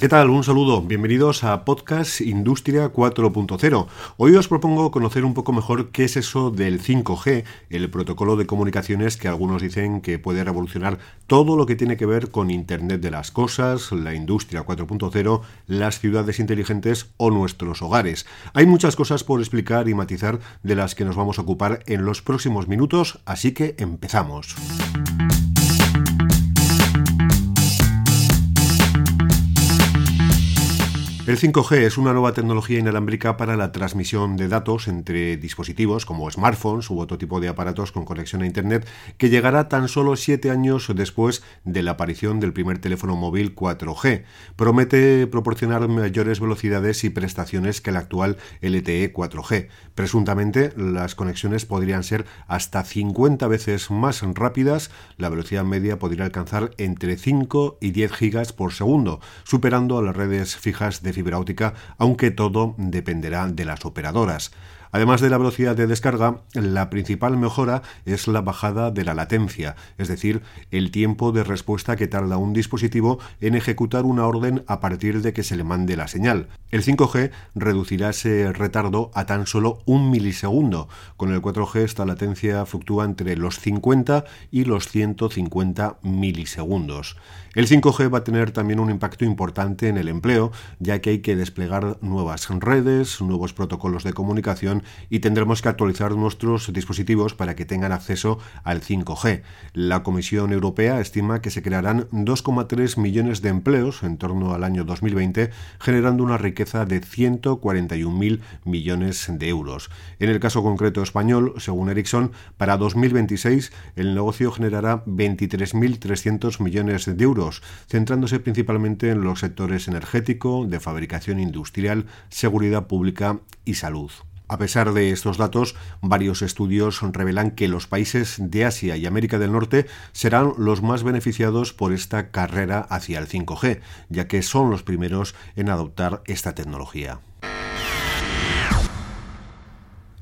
¿Qué tal? Un saludo. Bienvenidos a Podcast Industria 4.0. Hoy os propongo conocer un poco mejor qué es eso del 5G, el protocolo de comunicaciones que algunos dicen que puede revolucionar todo lo que tiene que ver con Internet de las Cosas, la Industria 4.0, las ciudades inteligentes o nuestros hogares. Hay muchas cosas por explicar y matizar de las que nos vamos a ocupar en los próximos minutos, así que empezamos. El 5G es una nueva tecnología inalámbrica para la transmisión de datos entre dispositivos como smartphones u otro tipo de aparatos con conexión a Internet que llegará tan solo siete años después de la aparición del primer teléfono móvil 4G. Promete proporcionar mayores velocidades y prestaciones que el actual LTE 4G. Presuntamente, las conexiones podrían ser hasta 50 veces más rápidas, la velocidad media podría alcanzar entre 5 y 10 gigas por segundo, superando a las redes fijas de fibra óptica, aunque todo dependerá de las operadoras. Además de la velocidad de descarga, la principal mejora es la bajada de la latencia, es decir, el tiempo de respuesta que tarda un dispositivo en ejecutar una orden a partir de que se le mande la señal. El 5G reducirá ese retardo a tan solo un milisegundo. Con el 4G esta latencia fluctúa entre los 50 y los 150 milisegundos. El 5G va a tener también un impacto importante en el empleo, ya que hay que desplegar nuevas redes, nuevos protocolos de comunicación y tendremos que actualizar nuestros dispositivos para que tengan acceso al 5G. La Comisión Europea estima que se crearán 2,3 millones de empleos en torno al año 2020, generando una riqueza de 141.000 millones de euros. En el caso concreto español, según Ericsson, para 2026 el negocio generará 23.300 millones de euros centrándose principalmente en los sectores energético, de fabricación industrial, seguridad pública y salud. A pesar de estos datos, varios estudios revelan que los países de Asia y América del Norte serán los más beneficiados por esta carrera hacia el 5G, ya que son los primeros en adoptar esta tecnología.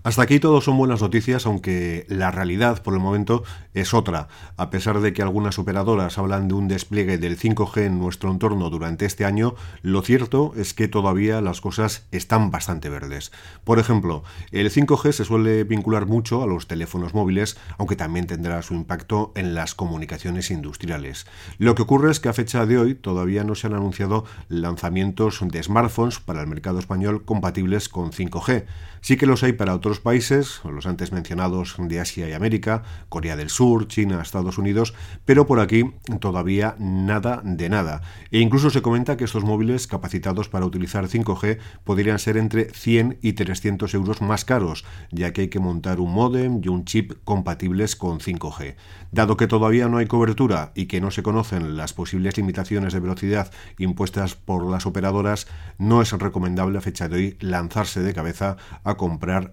Hasta aquí todo son buenas noticias, aunque la realidad por el momento es otra. A pesar de que algunas operadoras hablan de un despliegue del 5G en nuestro entorno durante este año, lo cierto es que todavía las cosas están bastante verdes. Por ejemplo, el 5G se suele vincular mucho a los teléfonos móviles, aunque también tendrá su impacto en las comunicaciones industriales. Lo que ocurre es que a fecha de hoy todavía no se han anunciado lanzamientos de smartphones para el mercado español compatibles con 5G. Sí que los hay para otros países, los antes mencionados de Asia y América, Corea del Sur, China, Estados Unidos, pero por aquí todavía nada de nada. E incluso se comenta que estos móviles capacitados para utilizar 5G podrían ser entre 100 y 300 euros más caros, ya que hay que montar un modem y un chip compatibles con 5G. Dado que todavía no hay cobertura y que no se conocen las posibles limitaciones de velocidad impuestas por las operadoras, no es recomendable a fecha de hoy lanzarse de cabeza a comprar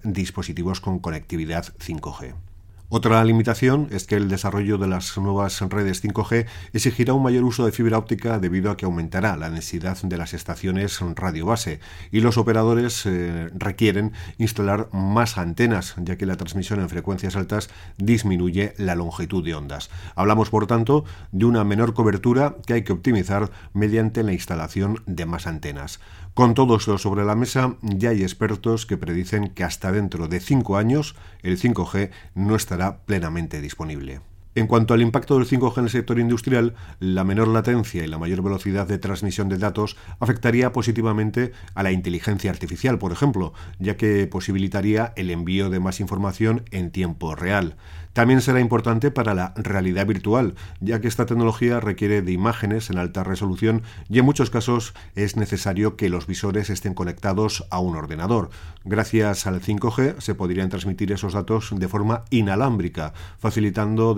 con conectividad 5G. Otra limitación es que el desarrollo de las nuevas redes 5G exigirá un mayor uso de fibra óptica debido a que aumentará la densidad de las estaciones radio base y los operadores eh, requieren instalar más antenas ya que la transmisión en frecuencias altas disminuye la longitud de ondas. Hablamos por tanto de una menor cobertura que hay que optimizar mediante la instalación de más antenas. Con todo esto sobre la mesa, ya hay expertos que predicen que hasta dentro de 5 años el 5G no estará plenamente disponible. En cuanto al impacto del 5G en el sector industrial, la menor latencia y la mayor velocidad de transmisión de datos afectaría positivamente a la inteligencia artificial, por ejemplo, ya que posibilitaría el envío de más información en tiempo real. También será importante para la realidad virtual, ya que esta tecnología requiere de imágenes en alta resolución y en muchos casos es necesario que los visores estén conectados a un ordenador. Gracias al 5G se podrían transmitir esos datos de forma inalámbrica, facilitando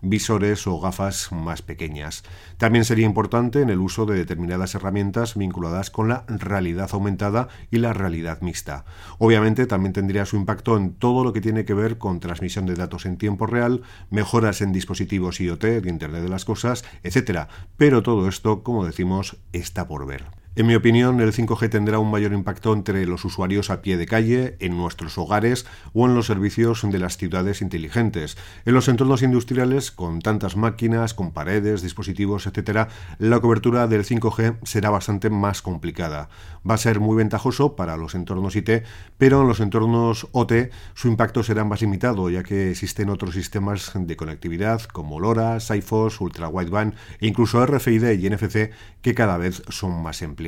visores o gafas más pequeñas. También sería importante en el uso de determinadas herramientas vinculadas con la realidad aumentada y la realidad mixta. Obviamente también tendría su impacto en todo lo que tiene que ver con transmisión de datos en tiempo real, mejoras en dispositivos IoT, de Internet de las Cosas, etc. Pero todo esto, como decimos, está por ver. En mi opinión, el 5G tendrá un mayor impacto entre los usuarios a pie de calle, en nuestros hogares o en los servicios de las ciudades inteligentes. En los entornos industriales, con tantas máquinas, con paredes, dispositivos, etc., la cobertura del 5G será bastante más complicada. Va a ser muy ventajoso para los entornos IT, pero en los entornos OT su impacto será más limitado, ya que existen otros sistemas de conectividad como LoRa, SiFos, Ultra Wideband e incluso RFID y NFC que cada vez son más empleados.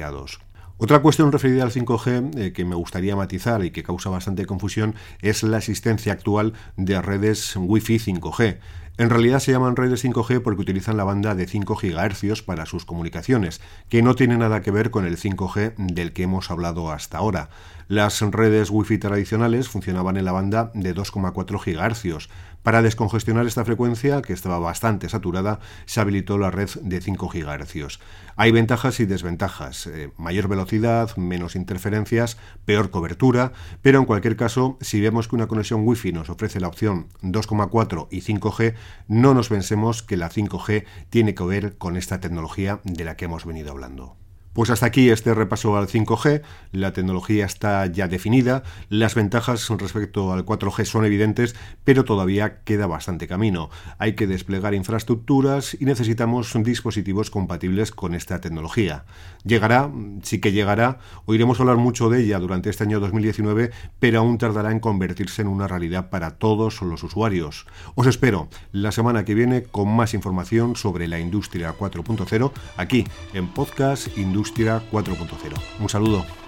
Otra cuestión referida al 5G eh, que me gustaría matizar y que causa bastante confusión es la existencia actual de redes Wi-Fi 5G. En realidad se llaman redes 5G porque utilizan la banda de 5 GHz para sus comunicaciones, que no tiene nada que ver con el 5G del que hemos hablado hasta ahora. Las redes Wi-Fi tradicionales funcionaban en la banda de 2,4 GHz. Para descongestionar esta frecuencia, que estaba bastante saturada, se habilitó la red de 5 GHz. Hay ventajas y desventajas. Eh, mayor velocidad, menos interferencias, peor cobertura, pero en cualquier caso, si vemos que una conexión Wi-Fi nos ofrece la opción 2,4 y 5G, no nos pensemos que la 5G tiene que ver con esta tecnología de la que hemos venido hablando. Pues hasta aquí este repaso al 5G. La tecnología está ya definida, las ventajas respecto al 4G son evidentes, pero todavía queda bastante camino. Hay que desplegar infraestructuras y necesitamos dispositivos compatibles con esta tecnología. Llegará, sí que llegará, oiremos hablar mucho de ella durante este año 2019, pero aún tardará en convertirse en una realidad para todos los usuarios. Os espero la semana que viene con más información sobre la industria 4.0 aquí en Podcast Industria 4.0. Un saludo.